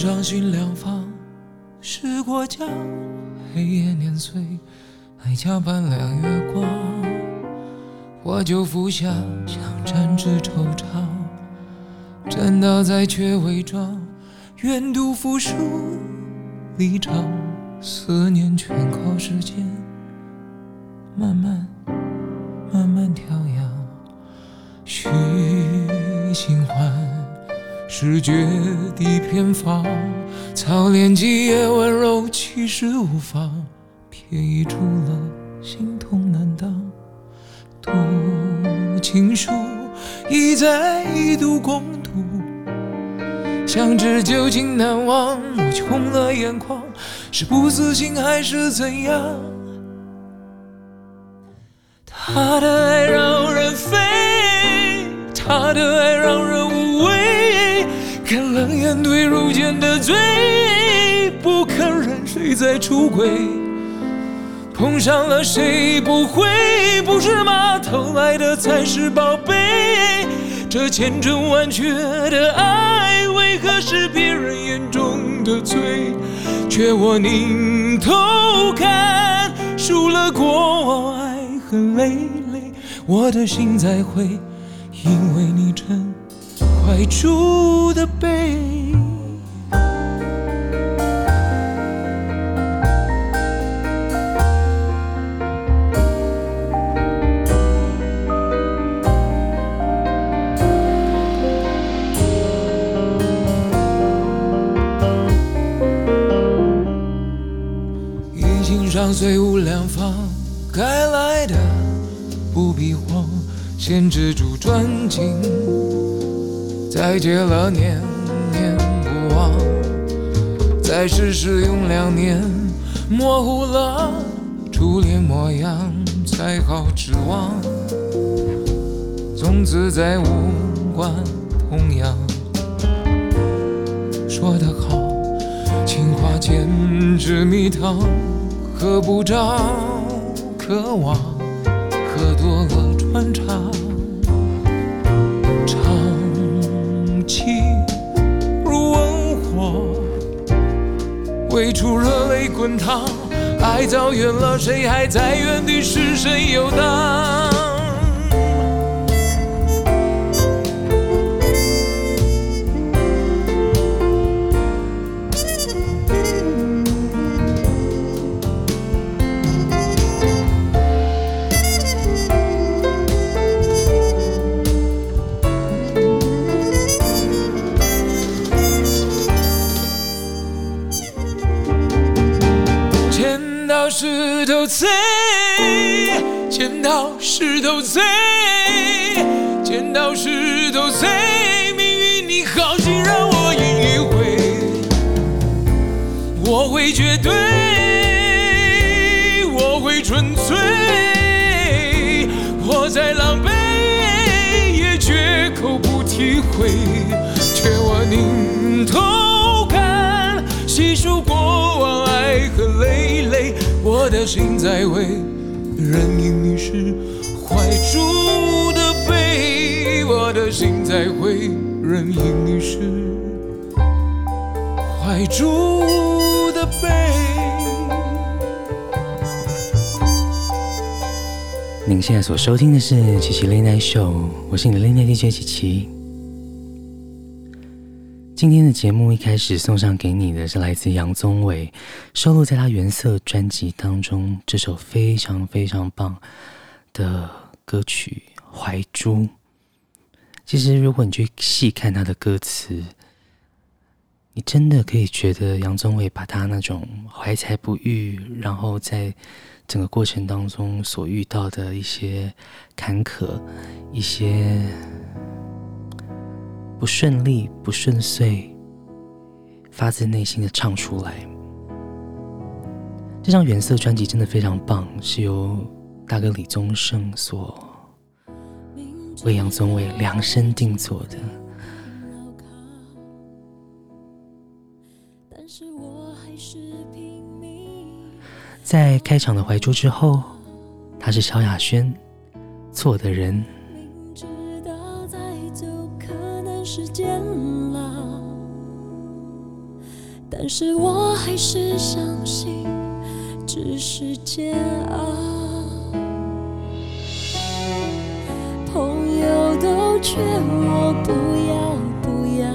已经上寻两方，时过境，黑夜年岁，爱加半两月光，我就服下，想沾纸惆怅，沾到再却伪装，愿赌服输离场，思念全靠时间。慢慢慢慢调养，虚情换。视觉的偏方，操练几夜温柔，其实无妨。便宜除了心痛难当，读情书一再一读共读，想知究竟难忘。我红了眼眶，是不死心还是怎样？他的爱让人飞，他的爱让人无。看冷眼对如剑的罪，不肯认谁在出轨，碰上了谁不会？不是吗？偷来的才是宝贝，这千真万确的爱，为何是别人眼中的罪？却我拧头看，输了过往爱恨累累，我的心在灰，因为你真。怀中的悲，已经上虽无两方，该来的不必慌，先止住专情。再结了念念不忘，再试试用两年，模糊了初恋模样，才好指望。从此再无关痛痒。说得好，情话简直蜜糖，喝不着，渴望，喝多了穿肠。未出热泪滚烫，爱走远了，谁还在原地失神游荡？心在为人因你是怀中的悲，我的心在为人因你是怀中的悲。您现在所收听的是齐齐 Late Night Show，我是你的 l a t Night DJ 齐齐。今天的节目一开始送上给你的是来自杨宗纬收录在他原色专辑当中这首非常非常棒的歌曲《怀珠》。其实，如果你去细看他的歌词，你真的可以觉得杨宗纬把他那种怀才不遇，然后在整个过程当中所遇到的一些坎坷，一些。不顺利，不顺遂，发自内心的唱出来。这张原色专辑真的非常棒，是由大哥李宗盛所为杨宗纬量身定做的。在开场的《怀珠》之后，他是萧亚轩，错的人。但是我还是相信，只是煎熬。朋友都劝我不要不要，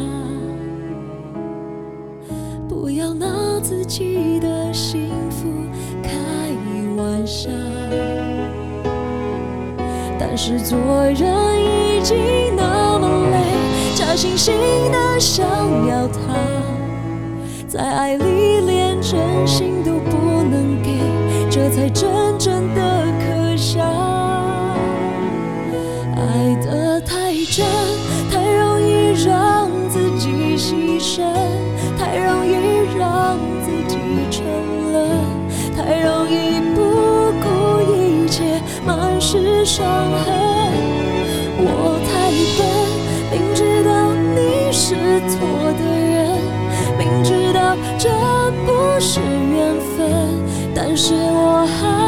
不要拿自己的幸福开玩笑。但是做人已经那么累，假惺惺的想要他。在爱里连真心都不能给，这才真正的可笑。爱得太真，太容易让自己牺牲，太容易让自己沉沦，太容易不顾一切，满是伤痕。是我还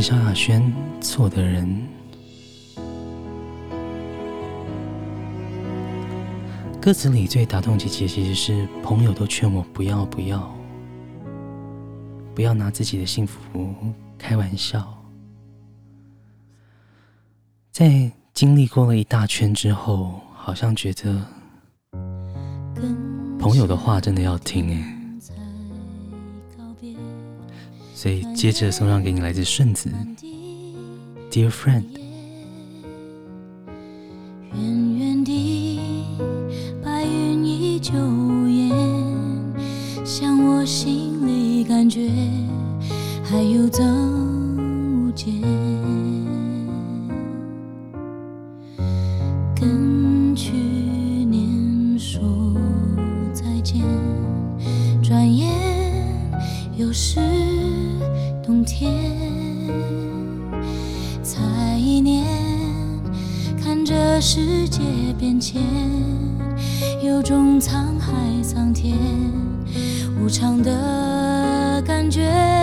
萧亚轩，《错的人》。歌词里最打动姐姐，其实是朋友都劝我不要不要，不要拿自己的幸福开玩笑。在经历过了一大圈之后，好像觉得朋友的话真的要听哎。所以接着送上给你来自顺子，Dear Friend。白云依旧，像我心里感觉还有。天。才一年，看着世界变迁，有种沧海桑田无常的感觉。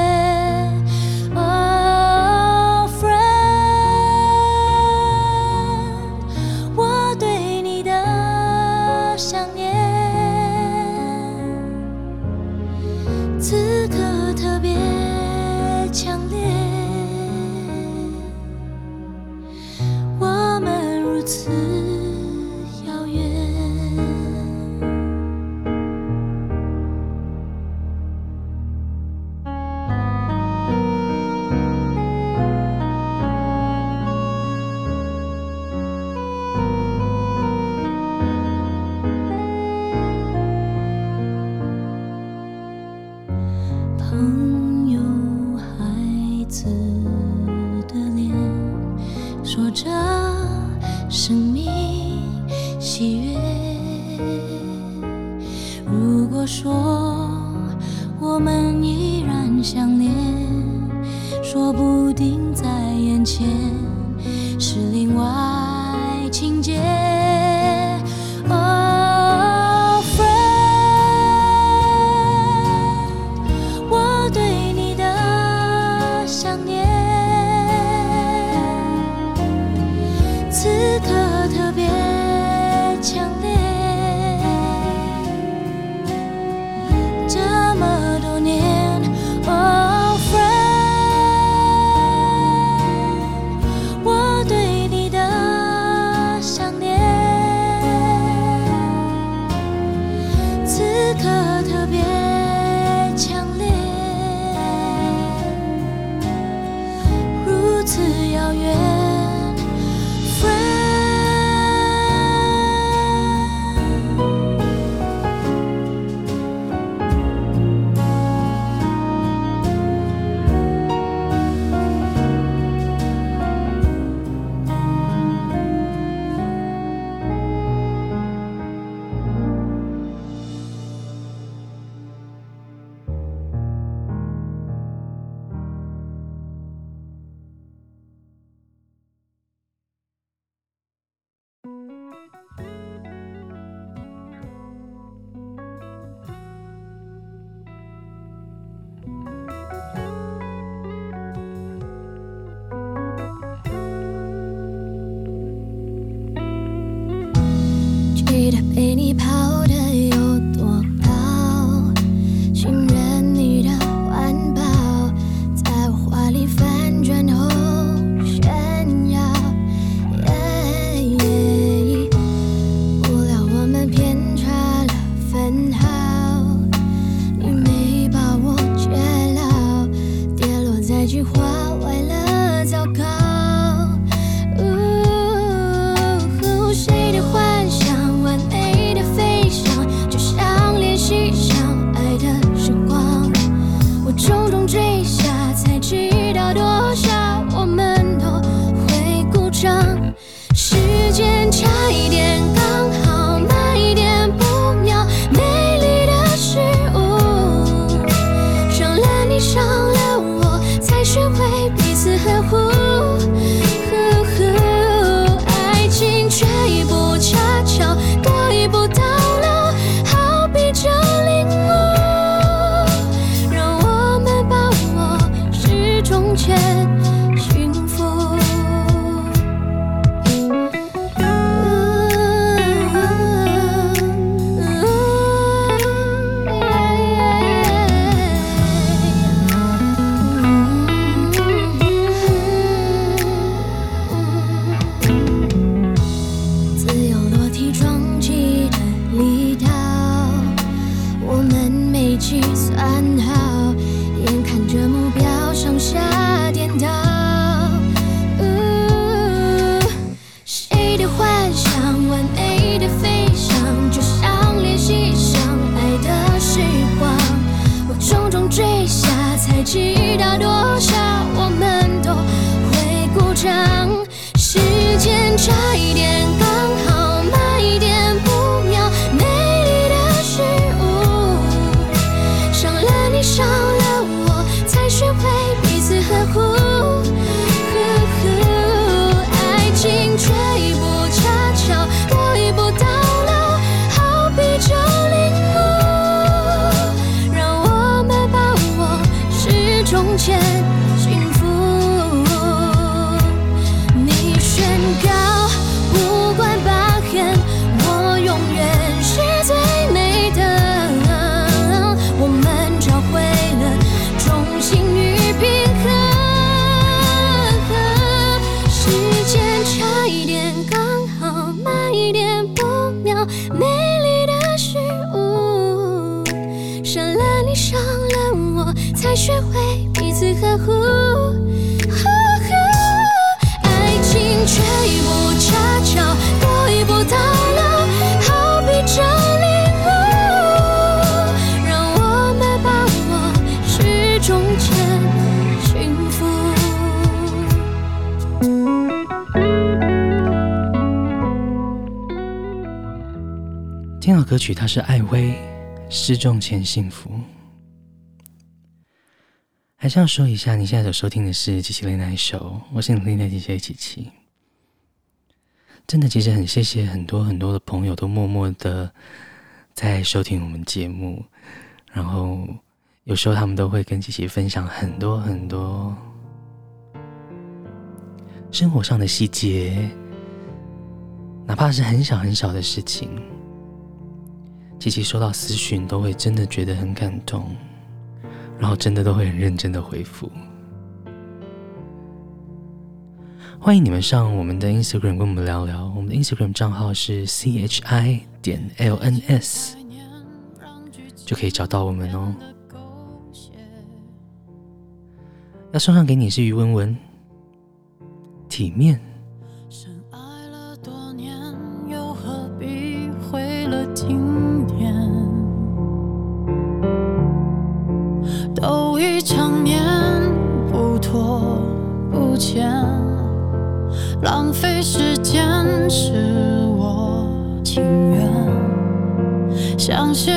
一句话。我，是艾薇《失重前幸福》。还是要说一下，你现在所收听的是琪琪雷奈秀，我是你的雷 DJ 琪琪。真的，其实很谢谢很多很多的朋友都默默的在收听我们节目，然后有时候他们都会跟琪琪分享很多很多生活上的细节，哪怕是很小很小的事情。琪琪收到私讯都会真的觉得很感动，然后真的都会很认真的回复。欢迎你们上我们的 Instagram 跟我们聊聊，我们的 Instagram 账号是 chi 点 lns，就可以找到我们哦。要送上给你是于文文，体面。像是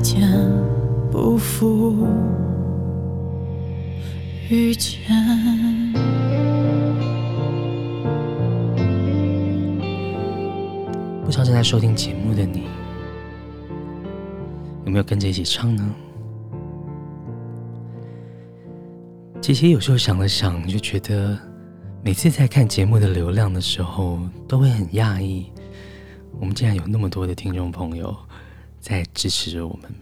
见，不负遇见。不知道正在收听节目的你，有没有跟着一起唱呢？姐姐有时候想了想，就觉得每次在看节目的流量的时候，都会很讶异，我们竟然有那么多的听众朋友在支持着我们。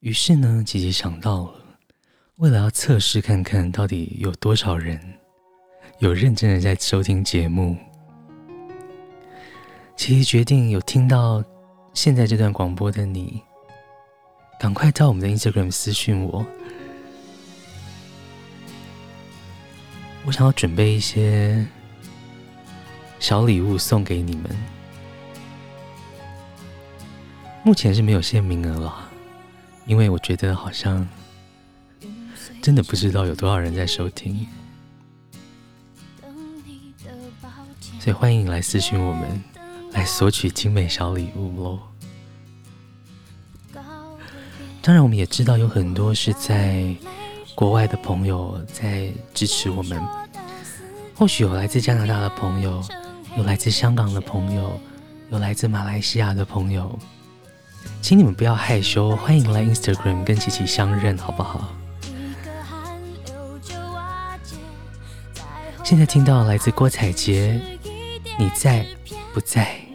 于是呢，姐姐想到了，为了要测试看看到底有多少人有认真的在收听节目。琪琪决定有听到现在这段广播的你，赶快到我们的 Instagram 私讯我。我想要准备一些小礼物送给你们。目前是没有限名额了，因为我觉得好像真的不知道有多少人在收听，所以欢迎来私讯我们。来索取精美小礼物喽！当然，我们也知道有很多是在国外的朋友在支持我们。或许有来自加拿大的朋友，有来自香港的朋友，有来自马来西亚的朋友，请你们不要害羞，欢迎来 Instagram 跟琪琪相认，好不好？现在听到来自郭采洁，你在不在？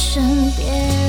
身边。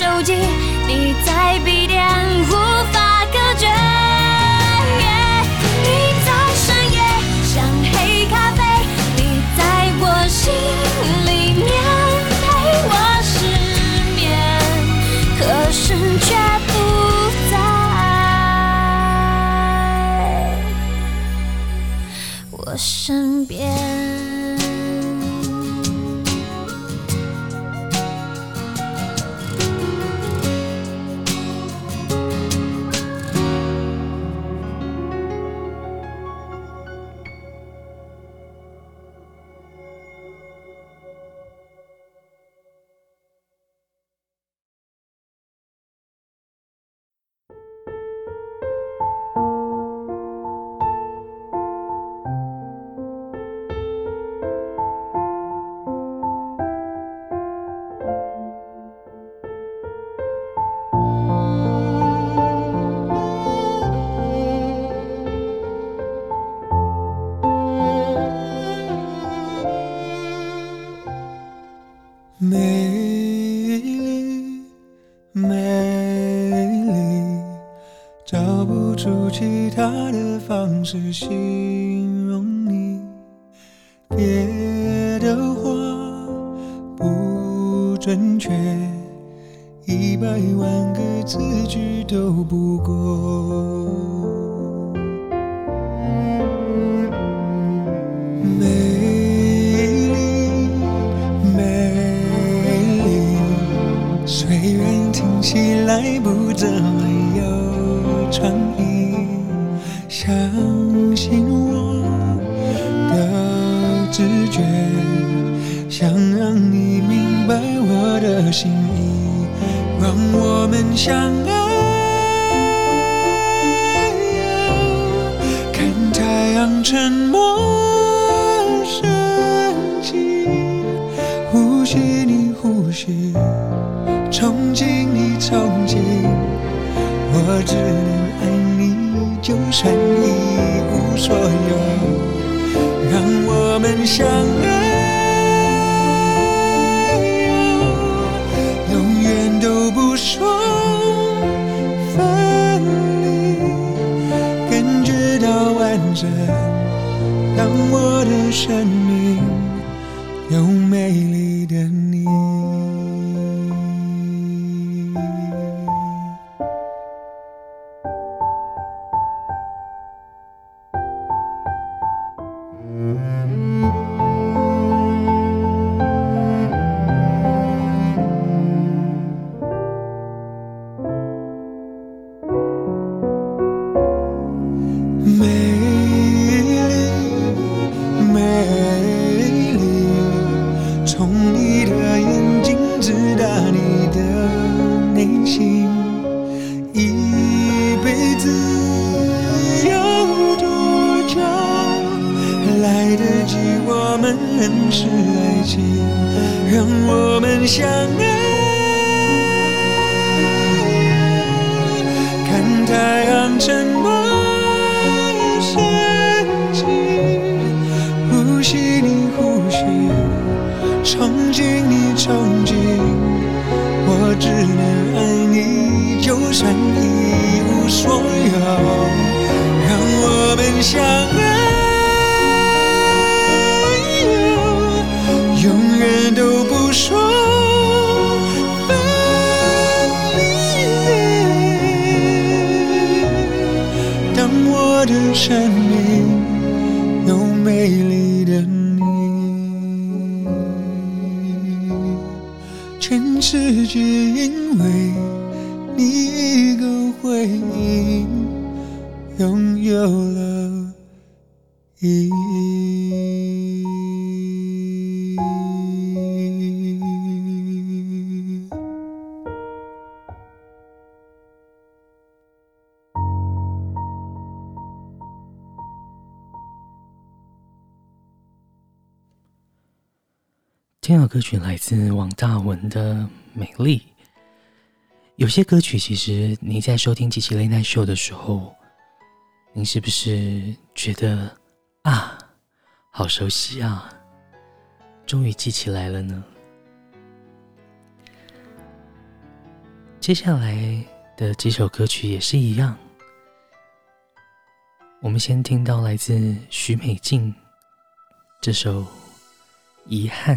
手机，你在笔电，无法隔绝。你在深夜像黑咖啡，你在我心里面陪我失眠，可是却不在我身边。窒息有美丽的这首歌曲来自王大文的《美丽》。有些歌曲，其实你在收听《GG Late Night Show》的时候，你是不是觉得啊，好熟悉啊？终于记起来了呢。接下来的几首歌曲也是一样。我们先听到来自许美静这首《遗憾》。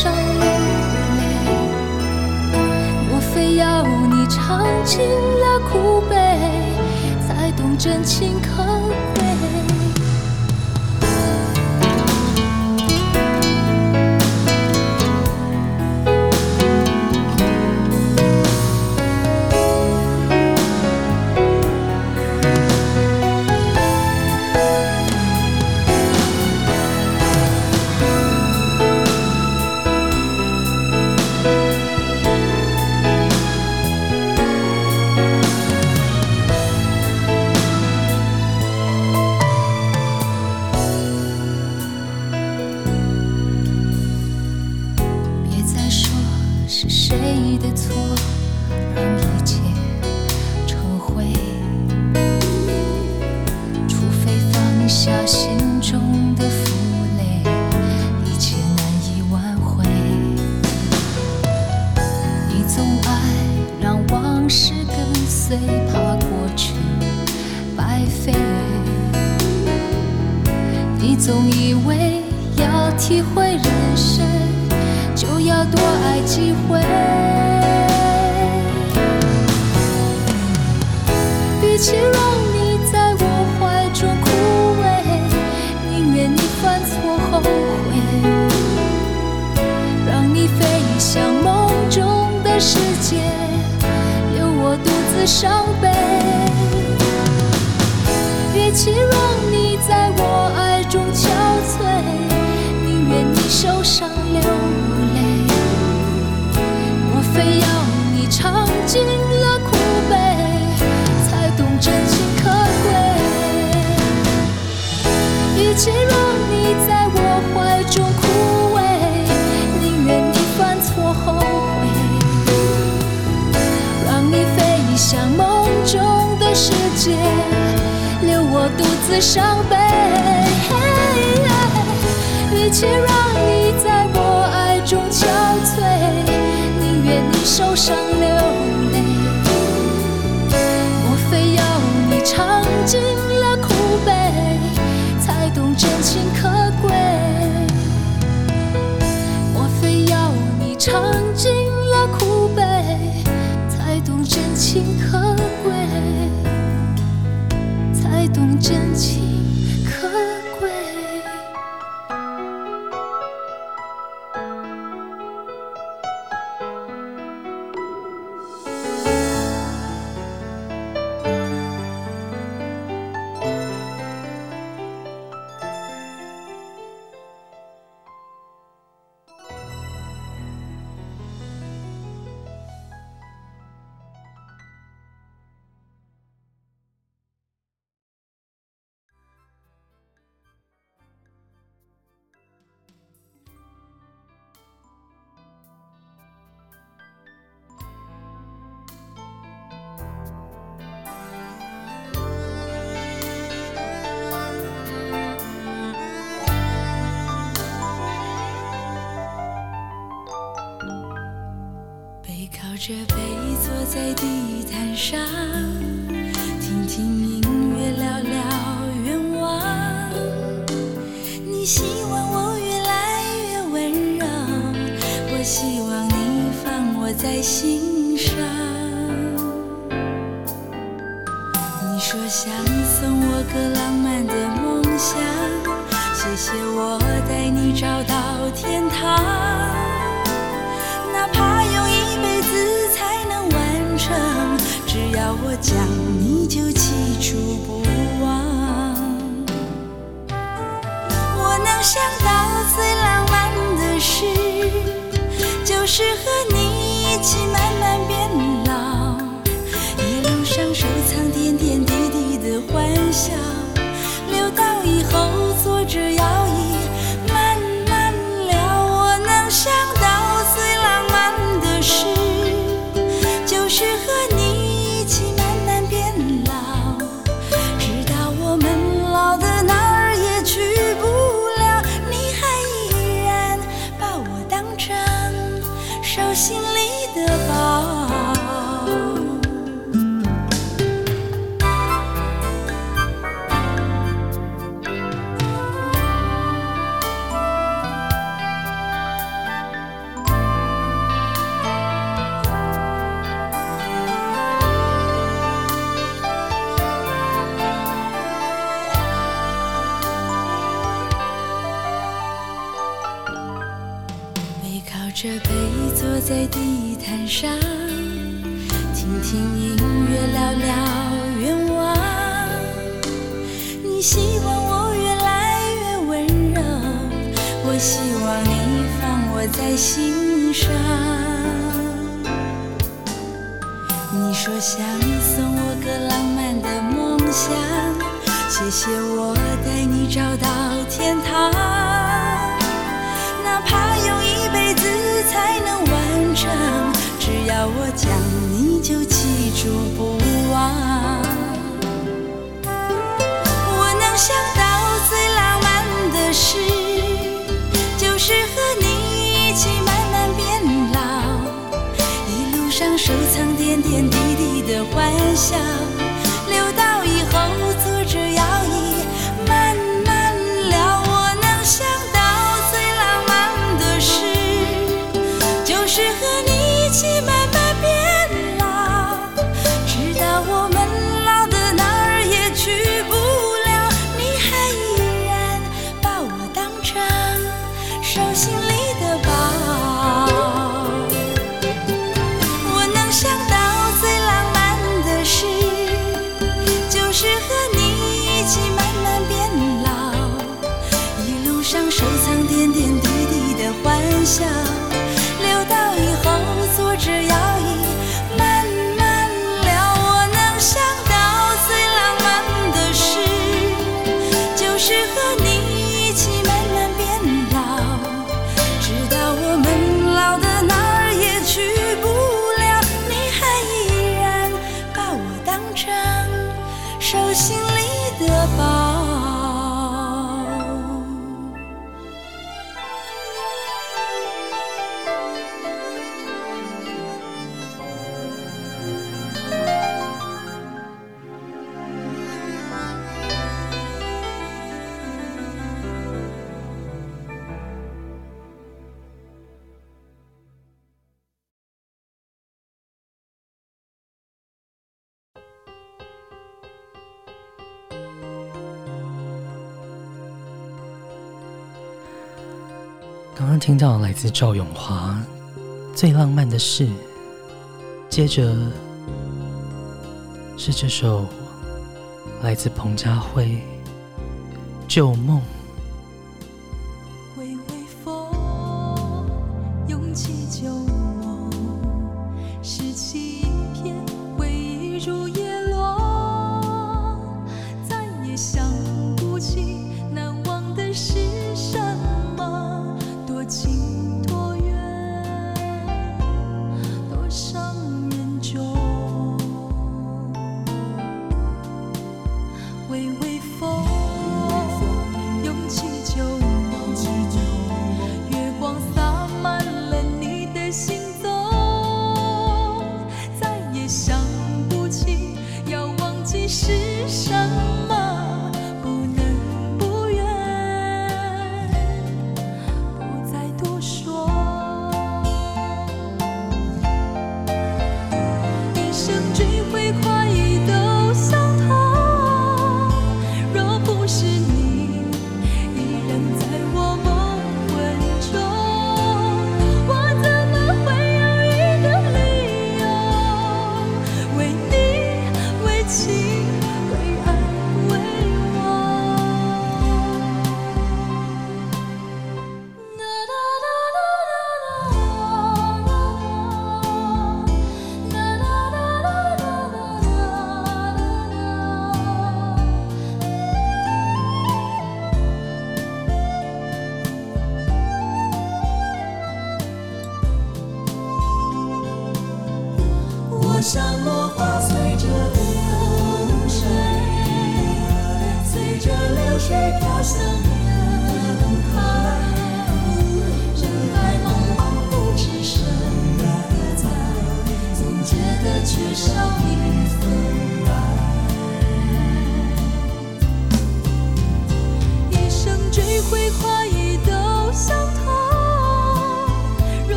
尝尽了苦悲，才懂真情可贵。伤地毯上，听听音乐，聊聊愿望。你希望我越来越温柔，我希望你放我在心上。你说想送我个浪漫的梦想，谢谢我讲，你就记住不忘。我能想到最浪漫的事，就是和你心上。你说想送我个浪漫的梦想谢谢我带你找到的欢笑里的宝听到来自赵永华最浪漫的事。接着是这首来自彭佳慧旧梦。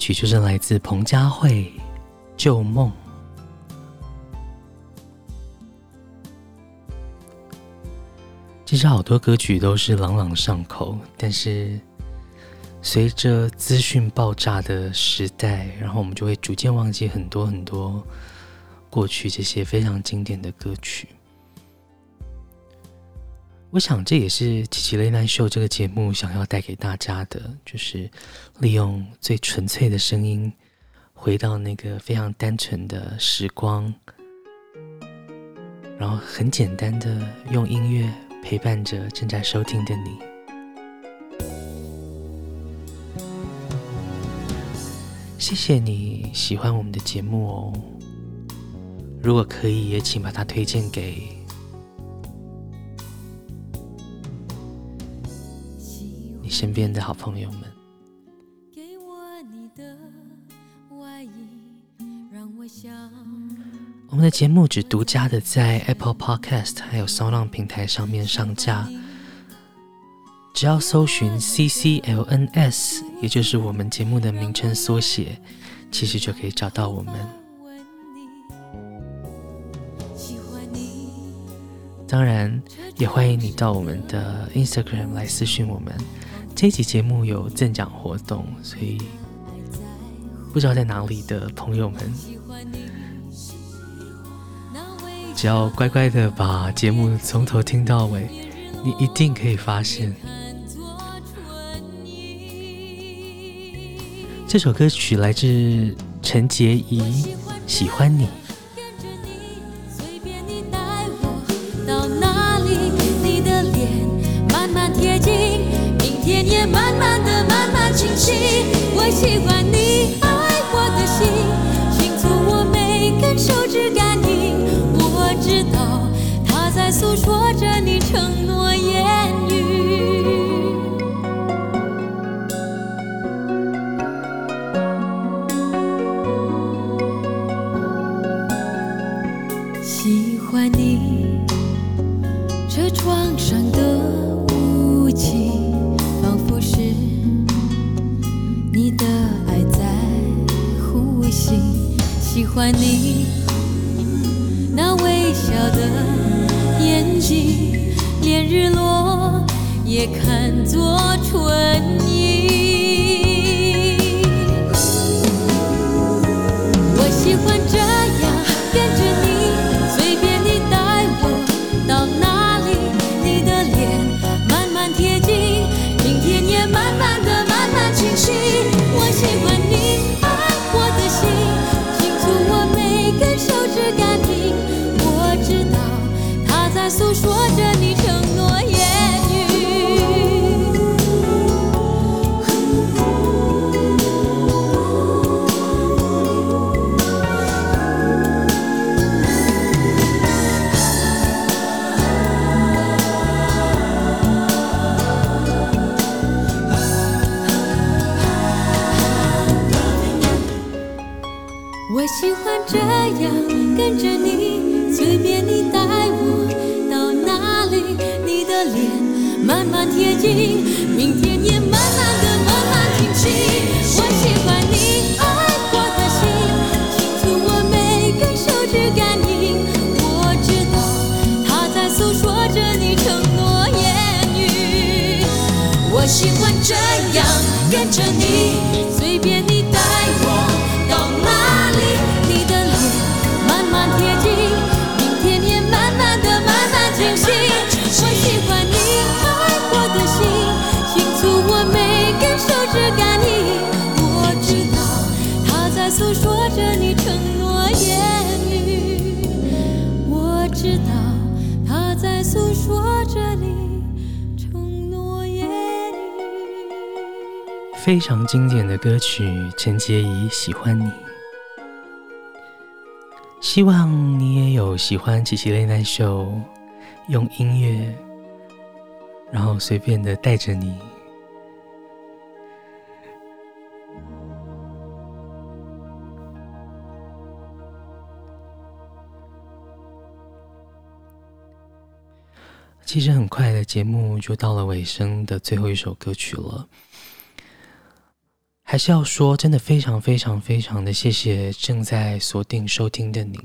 曲就是来自彭佳慧《旧梦》。其实好多歌曲都是朗朗上口，但是随着资讯爆炸的时代，然后我们就会逐渐忘记很多很多过去这些非常经典的歌曲。我想这也是《奇奇雷奈秀》这个节目想要带给大家的，就是利用最纯粹的声音，回到那个非常单纯的时光，然后很简单的用音乐。陪伴着正在收听的你，谢谢你喜欢我们的节目哦。如果可以，也请把它推荐给身边的好朋友们。我们的节目只独家的在 Apple Podcast 还有 SoundOn 平台上面上架，只要搜寻 CCLNS，也就是我们节目的名称缩写，其实就可以找到我们。当然，也欢迎你到我们的 Instagram 来私讯我们。这一集节目有赠奖活动，所以不知道在哪里的朋友们。只要乖乖的把节目从头听到尾，你一定可以发现，这首歌曲来自陈洁仪，《喜欢你》。的爱在呼吸。喜欢你那微笑的。眼睛，连日落也看作春意。我喜欢这着你，非常经典的歌曲，陈洁仪喜欢你。希望你也有喜欢奇奇雷奈秀，用音乐，然后随便的带着你。其实很快的节目就到了尾声的最后一首歌曲了，还是要说，真的非常非常非常的谢谢正在锁定收听的你。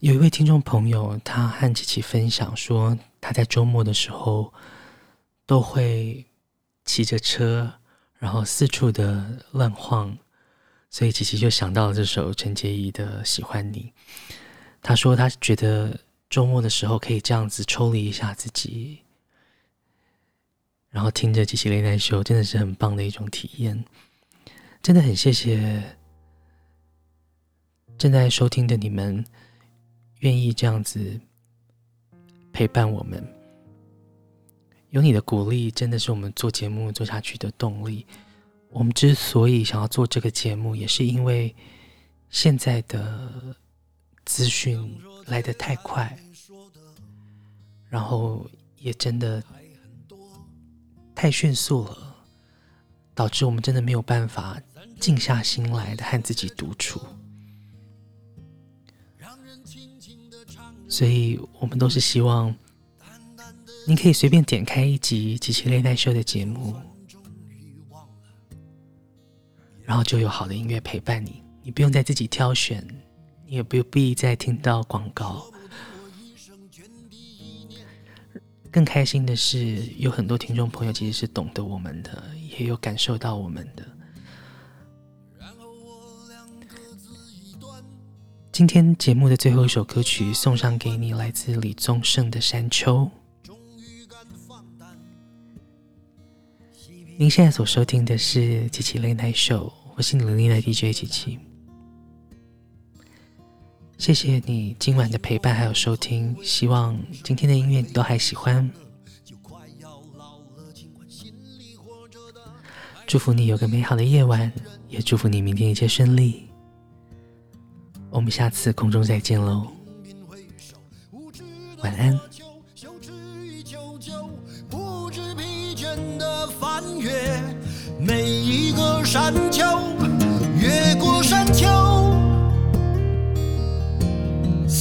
有一位听众朋友，他和琪琪分享说，他在周末的时候都会骑着车，然后四处的乱晃，所以琪琪就想到了这首陈洁仪的《喜欢你》。他说，他觉得周末的时候可以这样子抽离一下自己，然后听着琪琪雷奈秀，真的是很棒的一种体验。真的很谢谢正在收听的你们，愿意这样子陪伴我们。有你的鼓励，真的是我们做节目做下去的动力。我们之所以想要做这个节目，也是因为现在的。资讯来得太快，然后也真的太迅速了，导致我们真的没有办法静下心来的和自己独处。所以我们都是希望，你可以随便点开一集琪琪雷奈秀的节目，然后就有好的音乐陪伴你，你不用再自己挑选。你也不必再听到广告。更开心的是，有很多听众朋友其实是懂得我们的，也有感受到我们的。今天节目的最后一首歌曲送上给你，来自李宗盛的《山丘》。您现在所收听的是《琪琪 Late Night Show》，我是你的 DJ 琪琪。谢谢你今晚的陪伴还有收听，希望今天的音乐你都还喜欢。祝福你有个美好的夜晚，也祝福你明天一切顺利。我们下次空中再见喽，晚安。每一个山丘，越过山丘。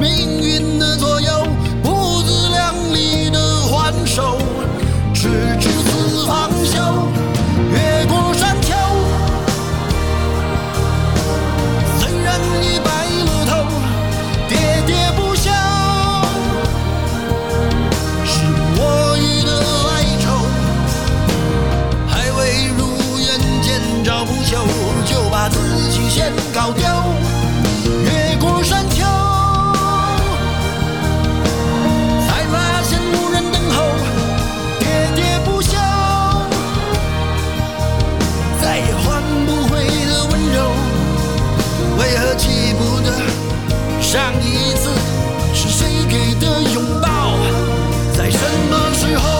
命运的左右，不自量力的还手，直至四方休。越过山丘，虽然已白了头，喋喋不休，是我予的哀愁，还未如愿见着不朽，就把自己先搞丢。给的拥抱在什么时候